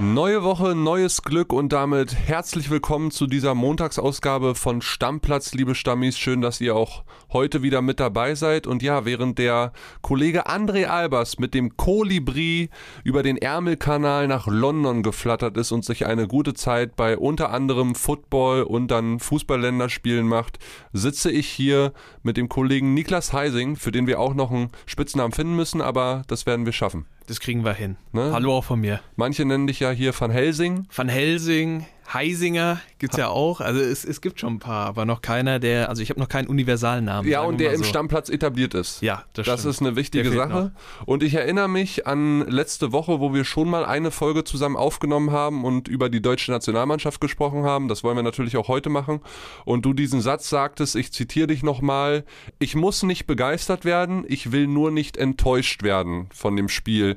Neue Woche, neues Glück und damit herzlich willkommen zu dieser Montagsausgabe von Stammplatz, liebe Stammis. Schön, dass ihr auch heute wieder mit dabei seid. Und ja, während der Kollege André Albers mit dem Kolibri über den Ärmelkanal nach London geflattert ist und sich eine gute Zeit bei unter anderem Football und dann Fußballländerspielen macht, sitze ich hier mit dem Kollegen Niklas Heising, für den wir auch noch einen Spitznamen finden müssen, aber das werden wir schaffen. Das kriegen wir hin. Ne? Hallo auch von mir. Manche nennen dich ja hier Van Helsing. Van Helsing, Heisinger gibt's ja auch. Also es, es gibt schon ein paar, aber noch keiner, der, also ich habe noch keinen Universalnamen. Ja, und der mal im so. Stammplatz etabliert ist. Ja, das, Das stimmt. ist eine wichtige Sache. Und ich erinnere mich an letzte Woche, wo wir schon mal eine Folge zusammen aufgenommen haben und über die deutsche Nationalmannschaft gesprochen haben. Das wollen wir natürlich auch heute machen. Und du diesen Satz sagtest, ich zitiere dich nochmal, ich muss nicht begeistert werden, ich will nur nicht enttäuscht werden von dem Spiel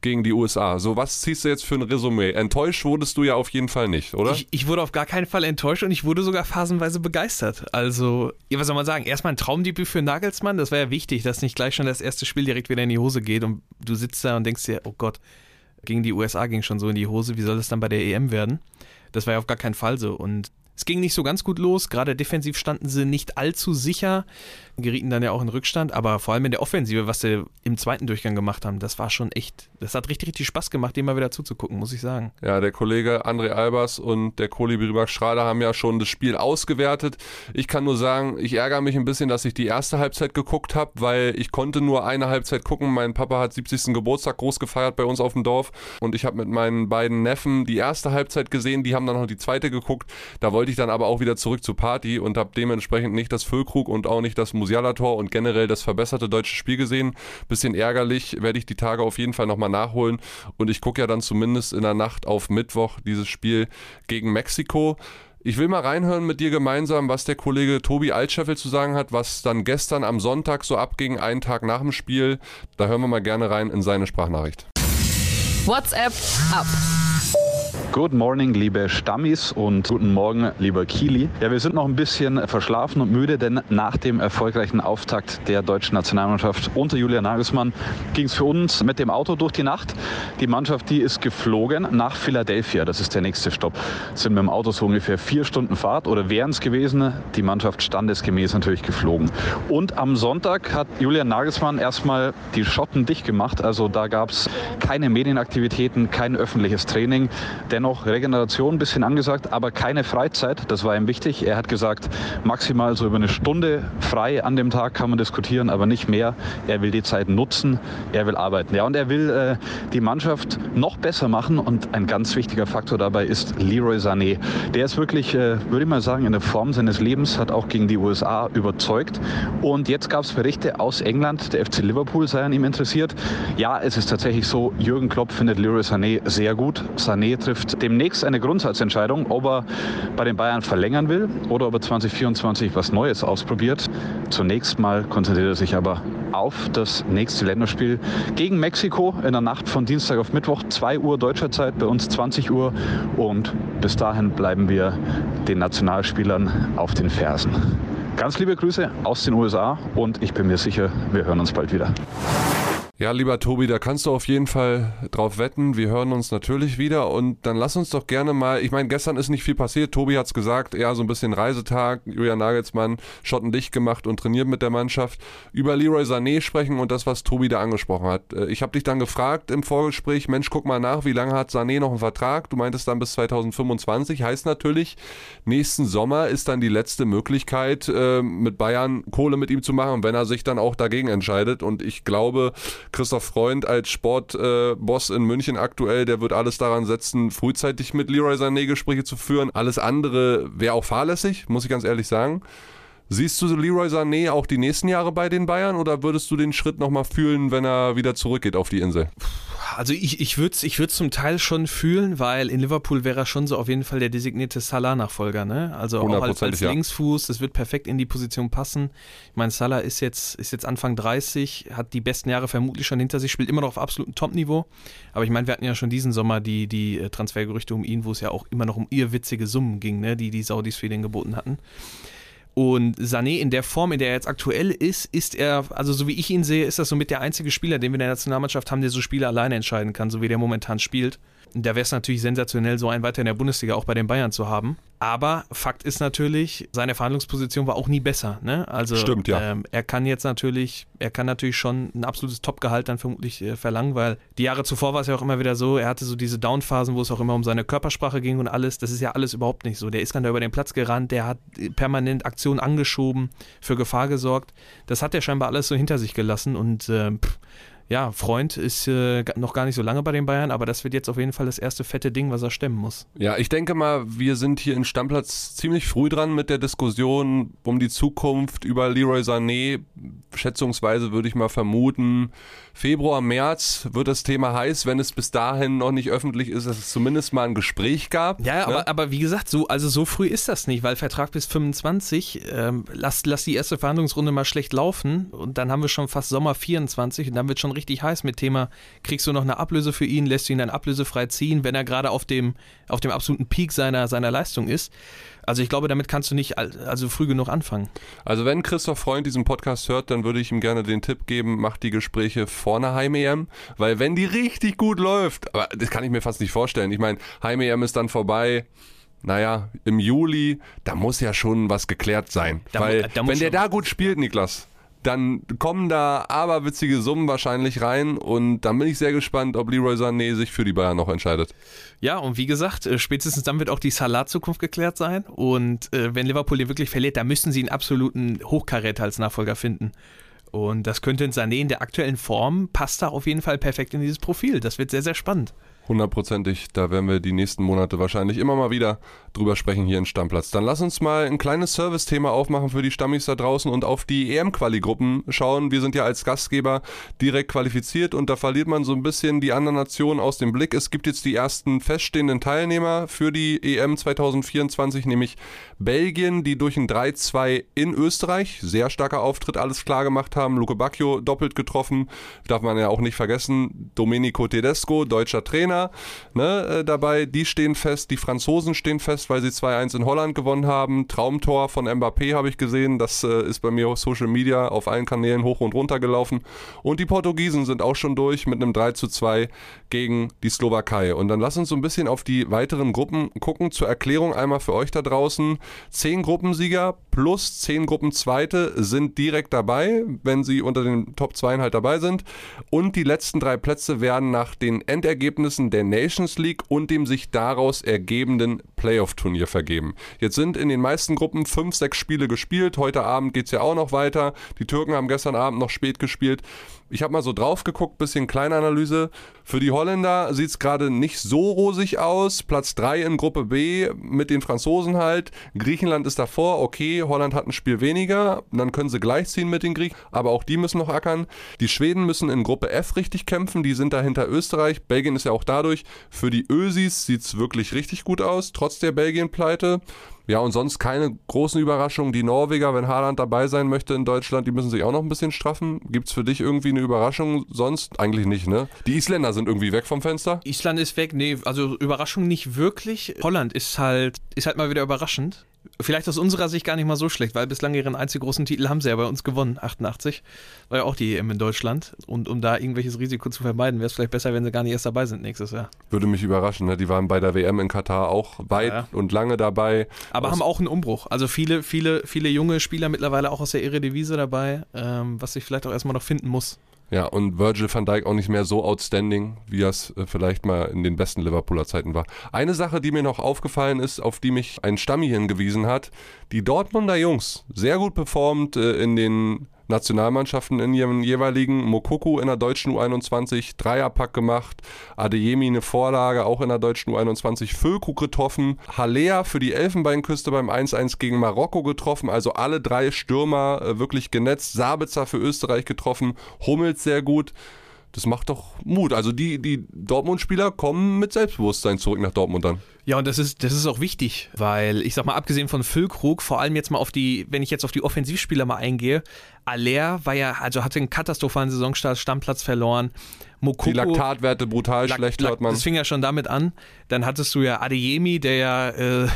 gegen die USA. So, was ziehst du jetzt für ein Resümee? Enttäuscht wurdest du ja auf jeden Fall nicht, oder? Ich, ich wurde auf gar keinen Fall enttäuscht und ich wurde sogar phasenweise begeistert. Also, ja, was soll man sagen? Erstmal ein Traumdebüt für Nagelsmann. Das war ja wichtig, dass nicht gleich schon das erste Spiel direkt wieder in die Hose geht und du sitzt da und denkst dir, oh Gott, gegen die USA ging schon so in die Hose. Wie soll das dann bei der EM werden? Das war ja auf gar keinen Fall so. Und es ging nicht so ganz gut los. Gerade defensiv standen sie nicht allzu sicher, gerieten dann ja auch in Rückstand. Aber vor allem in der Offensive, was sie im zweiten Durchgang gemacht haben, das war schon echt, das hat richtig, richtig Spaß gemacht, dem mal wieder zuzugucken, muss ich sagen. Ja, der Kollege André Albers und der Kolibri Max Schrader haben ja schon das Spiel ausgewertet. Ich kann nur sagen, ich ärgere mich ein bisschen, dass ich die erste Halbzeit geguckt habe, weil ich konnte nur eine Halbzeit gucken. Mein Papa hat 70. Geburtstag groß gefeiert bei uns auf dem Dorf und ich habe mit meinen beiden Neffen die erste Halbzeit gesehen, die haben dann noch die zweite geguckt. Da wollte ich dann aber auch wieder zurück zur Party und habe dementsprechend nicht das Füllkrug und auch nicht das Musiala-Tor und generell das verbesserte deutsche Spiel gesehen. Bisschen ärgerlich, werde ich die Tage auf jeden Fall nochmal nachholen und ich gucke ja dann zumindest in der Nacht auf Mittwoch dieses Spiel gegen Mexiko. Ich will mal reinhören mit dir gemeinsam, was der Kollege Tobi Altscheffel zu sagen hat, was dann gestern am Sonntag so abging, einen Tag nach dem Spiel. Da hören wir mal gerne rein in seine Sprachnachricht. WhatsApp ab. Good morning, liebe Stammis und guten Morgen, lieber Kili. Ja, wir sind noch ein bisschen verschlafen und müde, denn nach dem erfolgreichen Auftakt der deutschen Nationalmannschaft unter Julian Nagelsmann ging es für uns mit dem Auto durch die Nacht. Die Mannschaft, die ist geflogen nach Philadelphia. Das ist der nächste Stopp. Sind mit dem Auto so ungefähr vier Stunden Fahrt oder wären es gewesen. Die Mannschaft standesgemäß natürlich geflogen. Und am Sonntag hat Julian Nagelsmann erstmal die Schotten dicht gemacht. Also da gab es keine Medienaktivitäten, kein öffentliches Training. Dennoch Regeneration ein bisschen angesagt, aber keine Freizeit. Das war ihm wichtig. Er hat gesagt, maximal so über eine Stunde frei an dem Tag kann man diskutieren, aber nicht mehr. Er will die Zeit nutzen, er will arbeiten. Ja, und er will äh, die Mannschaft noch besser machen. Und ein ganz wichtiger Faktor dabei ist Leroy Sané. Der ist wirklich, äh, würde ich mal sagen, in der Form seines Lebens, hat auch gegen die USA überzeugt. Und jetzt gab es Berichte aus England, der FC Liverpool sei an ihm interessiert. Ja, es ist tatsächlich so, Jürgen Klopp findet Leroy Sané sehr gut. Sané trifft demnächst eine Grundsatzentscheidung, ob er bei den Bayern verlängern will oder ob er 2024 was Neues ausprobiert. Zunächst mal konzentriert er sich aber auf das nächste Länderspiel gegen Mexiko in der Nacht von Dienstag auf Mittwoch, 2 Uhr deutscher Zeit, bei uns 20 Uhr. Und bis dahin bleiben wir den Nationalspielern auf den Fersen. Ganz liebe Grüße aus den USA und ich bin mir sicher, wir hören uns bald wieder. Ja, lieber Tobi, da kannst du auf jeden Fall drauf wetten. Wir hören uns natürlich wieder und dann lass uns doch gerne mal, ich meine, gestern ist nicht viel passiert. Tobi hat's gesagt, eher so ein bisschen Reisetag. Julian Nagelsmann, Schotten dicht gemacht und trainiert mit der Mannschaft. Über Leroy Sané sprechen und das, was Tobi da angesprochen hat. Äh, Ich habe dich dann gefragt im Vorgespräch, Mensch, guck mal nach, wie lange hat Sané noch einen Vertrag? Du meintest dann bis 2025. Heißt natürlich, nächsten Sommer ist dann die letzte Möglichkeit, äh, mit Bayern Kohle mit ihm zu machen, wenn er sich dann auch dagegen entscheidet. Und ich glaube, Christoph Freund als Sportboss in München aktuell, der wird alles daran setzen, frühzeitig mit Leroy Sané Gespräche zu führen. Alles andere wäre auch fahrlässig, muss ich ganz ehrlich sagen. Siehst du Leroy Sané auch die nächsten Jahre bei den Bayern oder würdest du den Schritt nochmal fühlen, wenn er wieder zurückgeht auf die Insel? Also ich, ich würde es ich würd's zum Teil schon fühlen, weil in Liverpool wäre er schon so auf jeden Fall der designierte Salah-Nachfolger. Ne? Also auch als, als Hundertprozentig, ja. Linksfuß, das wird perfekt in die Position passen. Ich meine, Salah ist jetzt, ist jetzt Anfang 30, hat die besten Jahre vermutlich schon hinter sich, spielt immer noch auf absolutem Top-Niveau. Aber ich meine, wir hatten ja schon diesen Sommer die, die äh, Transfergerüchte um ihn, wo es ja auch immer noch um irrwitzige Summen ging, ne? die die Saudis für den geboten hatten. Und Sané in der Form, in der er jetzt aktuell ist, ist er, also so wie ich ihn sehe, ist das somit der einzige Spieler, den wir in der Nationalmannschaft haben, der so Spiele alleine entscheiden kann, so wie der momentan spielt. Da wäre es natürlich sensationell, so einen weiter in der Bundesliga auch bei den Bayern zu haben. Aber Fakt ist natürlich, seine Verhandlungsposition war auch nie besser. Ne? Also Stimmt, ja. ähm, er kann jetzt natürlich, er kann natürlich schon ein absolutes Topgehalt dann vermutlich äh, verlangen, weil die Jahre zuvor war es ja auch immer wieder so, er hatte so diese Downphasen, wo es auch immer um seine Körpersprache ging und alles. Das ist ja alles überhaupt nicht so. Der ist dann da über den Platz gerannt, der hat permanent Aktionen angeschoben, für Gefahr gesorgt. Das hat er scheinbar alles so hinter sich gelassen und äh, pff, ja, Freund ist äh, noch gar nicht so lange bei den Bayern, aber das wird jetzt auf jeden Fall das erste fette Ding, was er stemmen muss. Ja, ich denke mal, wir sind hier in Stammplatz ziemlich früh dran mit der Diskussion um die Zukunft über Leroy Sané. Schätzungsweise würde ich mal vermuten, Februar, März wird das Thema heiß, wenn es bis dahin noch nicht öffentlich ist, dass es zumindest mal ein Gespräch gab. Ja, ne? aber, aber wie gesagt, so, also so früh ist das nicht, weil Vertrag bis 25, ähm, lass, lass die erste Verhandlungsrunde mal schlecht laufen und dann haben wir schon fast Sommer 24 und dann wird schon richtig heiß mit Thema, kriegst du noch eine Ablöse für ihn, lässt du ihn dann ablösefrei ziehen, wenn er gerade auf dem, auf dem absoluten Peak seiner, seiner Leistung ist. Also ich glaube, damit kannst du nicht al- also früh genug anfangen. Also wenn Christoph Freund diesen Podcast hört, dann würde ich ihm gerne den Tipp geben, macht die Gespräche vor einer Heim-EM, weil wenn die richtig gut läuft, aber das kann ich mir fast nicht vorstellen. Ich meine, Heim-EM ist dann vorbei. Naja, im Juli, da muss ja schon was geklärt sein. Da weil, da wenn der da gut spielt, Niklas, dann kommen da aberwitzige Summen wahrscheinlich rein und dann bin ich sehr gespannt, ob Leroy Sané sich für die Bayern noch entscheidet. Ja, und wie gesagt, äh, spätestens dann wird auch die Salat-Zukunft geklärt sein. Und äh, wenn Liverpool den wirklich verliert, dann müssen sie einen absoluten Hochkaräter als Nachfolger finden. Und das könnte in Sané in der aktuellen Form, passt da auf jeden Fall perfekt in dieses Profil. Das wird sehr, sehr spannend. Hundertprozentig, da werden wir die nächsten Monate wahrscheinlich immer mal wieder drüber sprechen hier in Stammplatz. Dann lass uns mal ein kleines Service-Thema aufmachen für die Stammis da draußen und auf die EM-Quali-Gruppen schauen. Wir sind ja als Gastgeber direkt qualifiziert und da verliert man so ein bisschen die anderen Nationen aus dem Blick. Es gibt jetzt die ersten feststehenden Teilnehmer für die EM 2024, nämlich Belgien, die durch ein 3-2 in Österreich, sehr starker Auftritt, alles klar gemacht haben. Luke Bacchio doppelt getroffen, darf man ja auch nicht vergessen. Domenico Tedesco, deutscher Trainer, ne, äh, dabei. Die stehen fest, die Franzosen stehen fest, weil sie 2-1 in Holland gewonnen haben. Traumtor von Mbappé habe ich gesehen, das äh, ist bei mir auf Social Media auf allen Kanälen hoch und runter gelaufen. Und die Portugiesen sind auch schon durch mit einem 3-2 gegen die Slowakei. Und dann lass uns so ein bisschen auf die weiteren Gruppen gucken. Zur Erklärung einmal für euch da draußen. Zehn Gruppensieger plus zehn Gruppenzweite sind direkt dabei, wenn sie unter den Top 2 halt dabei sind. Und die letzten drei Plätze werden nach den Endergebnissen der Nations League und dem sich daraus ergebenden Playoff-Turnier vergeben. Jetzt sind in den meisten Gruppen fünf, sechs Spiele gespielt. Heute Abend geht es ja auch noch weiter. Die Türken haben gestern Abend noch spät gespielt. Ich habe mal so drauf geguckt, bisschen Kleinanalyse. Für die Holländer sieht es gerade nicht so rosig aus. Platz 3 in Gruppe B mit den Franzosen halt. Griechenland ist davor, okay, Holland hat ein Spiel weniger, dann können sie gleichziehen mit den Griechen, aber auch die müssen noch ackern. Die Schweden müssen in Gruppe F richtig kämpfen, die sind dahinter Österreich. Belgien ist ja auch dadurch. Für die Ösis sieht es wirklich richtig gut aus, trotz der Belgien-Pleite. Ja, und sonst keine großen Überraschungen. Die Norweger, wenn Haaland dabei sein möchte in Deutschland, die müssen sich auch noch ein bisschen straffen. Gibt's für dich irgendwie eine Überraschung? Sonst eigentlich nicht, ne? Die Isländer sind irgendwie weg vom Fenster. Island ist weg, nee, also Überraschung nicht wirklich. Holland ist halt, ist halt mal wieder überraschend. Vielleicht aus unserer Sicht gar nicht mal so schlecht, weil bislang ihren einzigen großen Titel haben sie ja bei uns gewonnen, 88. War ja auch die EM in Deutschland. Und um da irgendwelches Risiko zu vermeiden, wäre es vielleicht besser, wenn sie gar nicht erst dabei sind nächstes Jahr. Würde mich überraschen, ne? Die waren bei der WM in Katar auch weit Ja. und lange dabei. Aber Aus- haben auch einen Umbruch. Also viele, viele, viele junge Spieler mittlerweile auch aus der Eredivisie dabei, ähm, was sich vielleicht auch erstmal noch finden muss. Ja, und Virgil van Dijk auch nicht mehr so outstanding, wie es äh, vielleicht mal in den besten Liverpooler Zeiten war. Eine Sache, die mir noch aufgefallen ist, auf die mich ein Stammi hingewiesen hat, die Dortmunder Jungs, sehr gut performt äh, in den Nationalmannschaften in ihren jeweiligen. Mokoku in der deutschen U21, Dreierpack gemacht. Adeyemi eine Vorlage, auch in der deutschen U21. Füllkrug getroffen. Halea für die Elfenbeinküste beim 1-1 gegen Marokko getroffen. Also alle drei Stürmer äh, wirklich genetzt. Sabitzer für Österreich getroffen. Hummels sehr gut. Das macht doch Mut. Also die, die Dortmund-Spieler kommen mit Selbstbewusstsein zurück nach Dortmund dann. Ja, und das ist, das ist auch wichtig, weil ich sag mal, abgesehen von Füllkrug, vor allem jetzt mal auf die, wenn ich jetzt auf die Offensivspieler mal eingehe, Aller war ja, also hatte einen katastrophalen Saisonstart, Stammplatz verloren. Mokoko, Die Laktatwerte brutal Lak- schlecht, Lak- hört man. Das fing ja schon damit an. Dann hattest du ja Adeyemi, der ja äh,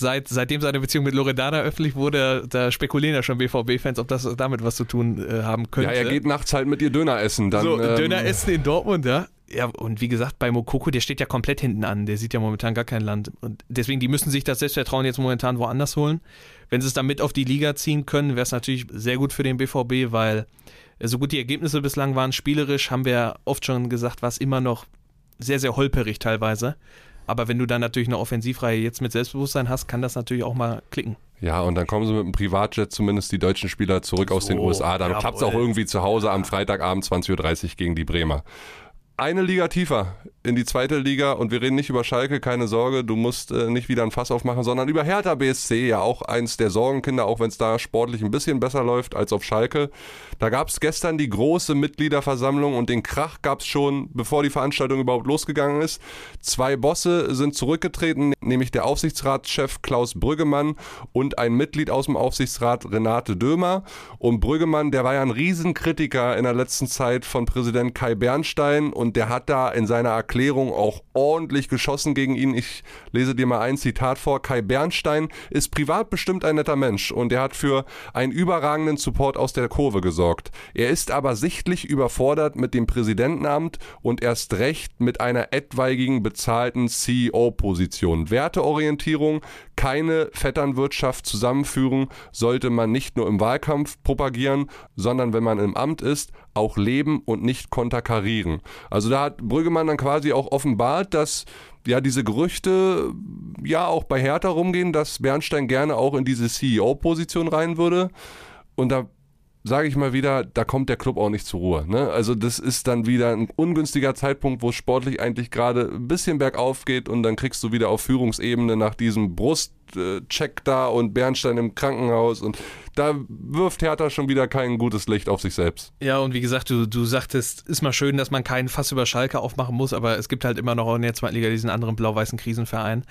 seit, seitdem seine Beziehung mit Loredana öffentlich wurde, da spekulieren ja schon BVB-Fans, ob das damit was zu tun äh, haben könnte. Ja, er geht nachts halt mit ihr Döner essen. Dann, so, ähm, Döner essen in Dortmund, ja. Ja, und wie gesagt, bei Mokoko, der steht ja komplett hinten an. Der sieht ja momentan gar kein Land. Und deswegen, die müssen sich das Selbstvertrauen jetzt momentan woanders holen. Wenn sie es dann mit auf die Liga ziehen können, wäre es natürlich sehr gut für den BVB, weil äh, so gut die Ergebnisse bislang waren, spielerisch, haben wir oft schon gesagt, war es immer noch sehr, sehr holperig teilweise. Aber wenn du dann natürlich eine Offensivreihe jetzt mit Selbstbewusstsein hast, kann das natürlich auch mal klicken. Ja, und dann kommen sie mit dem Privatjet zumindest die deutschen Spieler zurück aus den So, USA. Dann klappt es auch irgendwie zu Hause am Freitagabend 20.30 Uhr gegen die Bremer. Eine Liga tiefer in die zweite Liga und wir reden nicht über Schalke, keine Sorge, du musst äh, nicht wieder ein Fass aufmachen, sondern über Hertha BSC, ja auch eins der Sorgenkinder, auch wenn es da sportlich ein bisschen besser läuft als auf Schalke. Da gab es gestern die große Mitgliederversammlung und den Krach gab es schon, bevor die Veranstaltung überhaupt losgegangen ist. Zwei Bosse sind zurückgetreten, nämlich der Aufsichtsratschef Klaus Brüggemann und ein Mitglied aus dem Aufsichtsrat Renate Dömer. Und Brüggemann, der war ja ein Riesenkritiker in der letzten Zeit von Präsident Kai Bernstein und der hat da in seiner Erklärung auch ordentlich geschossen gegen ihn. Ich lese dir mal ein Zitat vor. Kai Bernstein ist privat bestimmt ein netter Mensch und er hat für einen überragenden Support aus der Kurve gesorgt. Er ist aber sichtlich überfordert mit dem Präsidentenamt und erst recht mit einer etwaigen bezahlten CEO-Position. Werteorientierung, keine Vetternwirtschaft zusammenführen, sollte man nicht nur im Wahlkampf propagieren, sondern wenn man im Amt ist, auch leben und nicht konterkarieren. Also da hat Brüggemann dann quasi auch offenbart, dass ja diese Gerüchte ja auch bei Hertha rumgehen, dass Bernstein gerne auch in diese CEO-Position rein würde. Und da sage ich mal wieder, da kommt der Club auch nicht zur Ruhe. Ne? Also das ist dann wieder ein ungünstiger Zeitpunkt, wo sportlich eigentlich gerade ein bisschen bergauf geht und dann kriegst du wieder auf Führungsebene nach diesem Brustcheck da und Bernstein im Krankenhaus und da wirft Hertha schon wieder kein gutes Licht auf sich selbst. Ja, und wie gesagt, du, du sagtest, ist mal schön, dass man keinen Fass über Schalke aufmachen muss, aber es gibt halt immer noch in der zweiten Liga diesen anderen blau-weißen Krisenverein,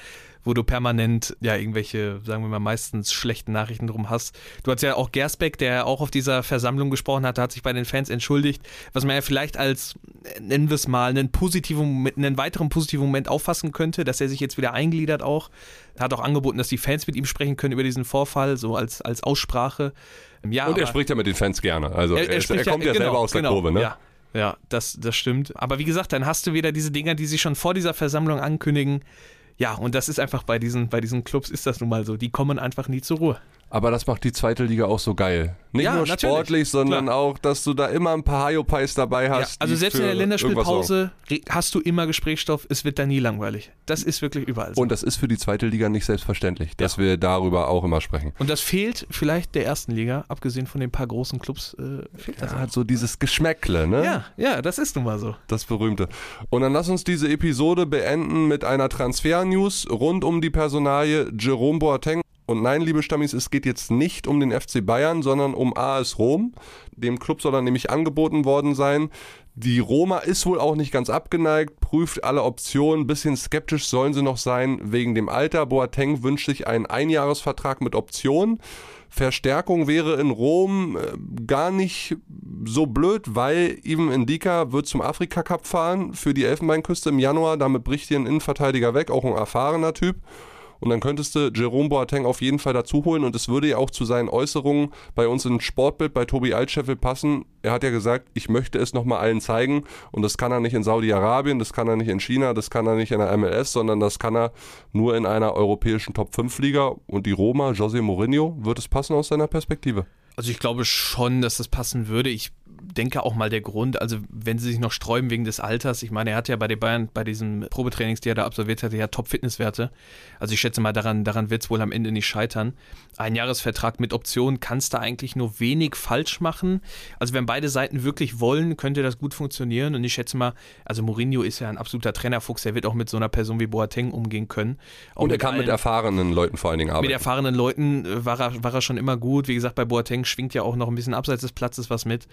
wo du permanent ja irgendwelche, sagen wir mal, meistens schlechten Nachrichten drum hast. Du hast ja auch Gersbeck, der auch auf dieser Versammlung gesprochen hat, hat sich bei den Fans entschuldigt, was man ja vielleicht als, nennen wir es mal, einen positiven, einen weiteren positiven Moment auffassen könnte, dass er sich jetzt wieder eingliedert auch. Er hat auch angeboten, dass die Fans mit ihm sprechen können über diesen Vorfall, so als, als Aussprache. Ja, Und er spricht ja mit den Fans gerne. Also er, ist, er spricht kommt ja, genau, selber aus der genau, Kurve. Ne? Ja, ja das, das stimmt. Aber wie gesagt, dann hast du wieder diese Dinger, die sich schon vor dieser Versammlung ankündigen. Ja, und das ist einfach bei diesen, bei diesen Clubs ist das nun mal so. Die kommen einfach nie zur Ruhe. Aber das macht die zweite Liga auch so geil. Nicht Ja, nur sportlich, sondern klar. auch, dass du da immer ein paar Hayopais dabei Ja, hast. also die selbst in der. Länderspielpause hast du immer Gesprächsstoff, es wird da nie langweilig. Das ist wirklich überall so. Und das ist für die zweite Liga nicht selbstverständlich, dass wir darüber auch immer sprechen. Und das fehlt vielleicht der ersten Liga, abgesehen von den paar großen Clubs, äh, fehlt das. Ja, so dieses Geschmäckle, ne? Ja, ja, das ist nun mal so. Das berühmte. Und dann lass uns diese Episode beenden mit einer Transfer-News rund um die Personalie Jerome Boateng. Und nein, liebe Stammis, es geht jetzt nicht um den FC Bayern, sondern um AS Rom. Dem Club soll er nämlich angeboten worden sein. Die Roma ist wohl auch nicht ganz abgeneigt, prüft alle Optionen. Bisschen skeptisch sollen sie noch sein wegen dem Alter. Boateng wünscht sich einen Einjahresvertrag mit Option. Verstärkung wäre in Rom äh, gar nicht so blöd, weil Ivan Indika wird zum Afrika Cup fahren für die Elfenbeinküste im Januar. Damit bricht hier ein Innenverteidiger weg, auch ein erfahrener Typ. Und dann könntest du Jerome Boateng auf jeden Fall dazu holen. Und es würde ja auch zu seinen Äußerungen bei uns im Sportbild bei Tobi Altscheffel passen. Er hat ja gesagt, ich möchte es nochmal allen zeigen. Und das kann er nicht in Saudi-Arabien, das kann er nicht in China, das kann er nicht in der MLS, sondern das kann er nur in einer europäischen Top-5-Liga. Und die Roma, José Mourinho, wird es passen aus seiner Perspektive? Also ich glaube schon, dass das passen würde. Ich denke auch mal der Grund, also wenn sie sich noch sträuben wegen des Alters, ich meine, er hat ja bei den Bayern, bei diesen Probetrainings, die er da absolviert hatte, ja Top-Fitnesswerte. Also ich schätze mal, daran, daran wird es wohl am Ende nicht scheitern. Ein Jahresvertrag mit Option kannst du eigentlich nur wenig falsch machen. Also wenn beide Seiten wirklich wollen, könnte das gut funktionieren. Und ich schätze mal, also Mourinho ist ja ein absoluter Trainerfuchs, er wird auch mit so einer Person wie Boateng umgehen können. Auch Und er kann mit allen- erfahrenen Leuten vor allen Dingen mit arbeiten. erfahrenen Leuten äh, war er, war er schon immer gut. Wie gesagt, bei Boateng schwingt ja auch noch ein bisschen abseits des Platzes was mit.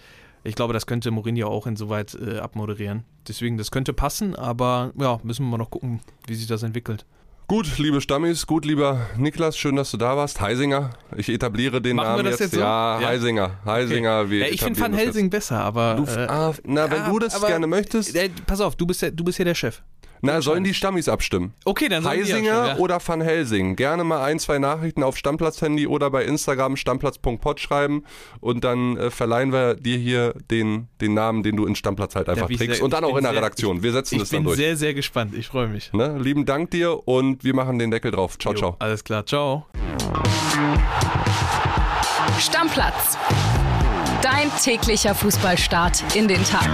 Ich glaube, das könnte Mourinho auch insoweit äh, abmoderieren. Deswegen, das könnte passen, aber ja, müssen wir mal noch gucken, wie sich das entwickelt. Gut, liebe Stammis, gut, lieber Niklas, schön, dass du da warst. Heisinger, ich etabliere den Machen wir Namen das jetzt. jetzt so? Ja, Ja. Heisinger, Heisinger. wir Ja, ich finde Van. Helsing besser, aber. Du, äh, ah, na, wenn ja, du das gerne möchtest. äh, pass auf, du bist, ja, du bist hier der Chef. Na, sollen die Stammis abstimmen? Okay, dann sollen die Heisinger abstimmen, ja. oder Van Helsing. Gerne mal ein, zwei Nachrichten auf Stammplatz-Handy oder bei Instagram stammplatz.pod schreiben und dann äh, verleihen wir dir hier den, den Namen, den du in Stammplatz halt einfach bin ich trägst. sehr- und dann ich auch bin in der sehr- Redaktion. Wir setzen Ich das dann bin durch. sehr, sehr gespannt. Ich freue mich. Ne? Lieben Dank dir und wir machen den Deckel drauf. Ciao, Jo, ciao. Alles klar, ciao. Stammplatz. Dein täglicher Fußballstart in den Tag.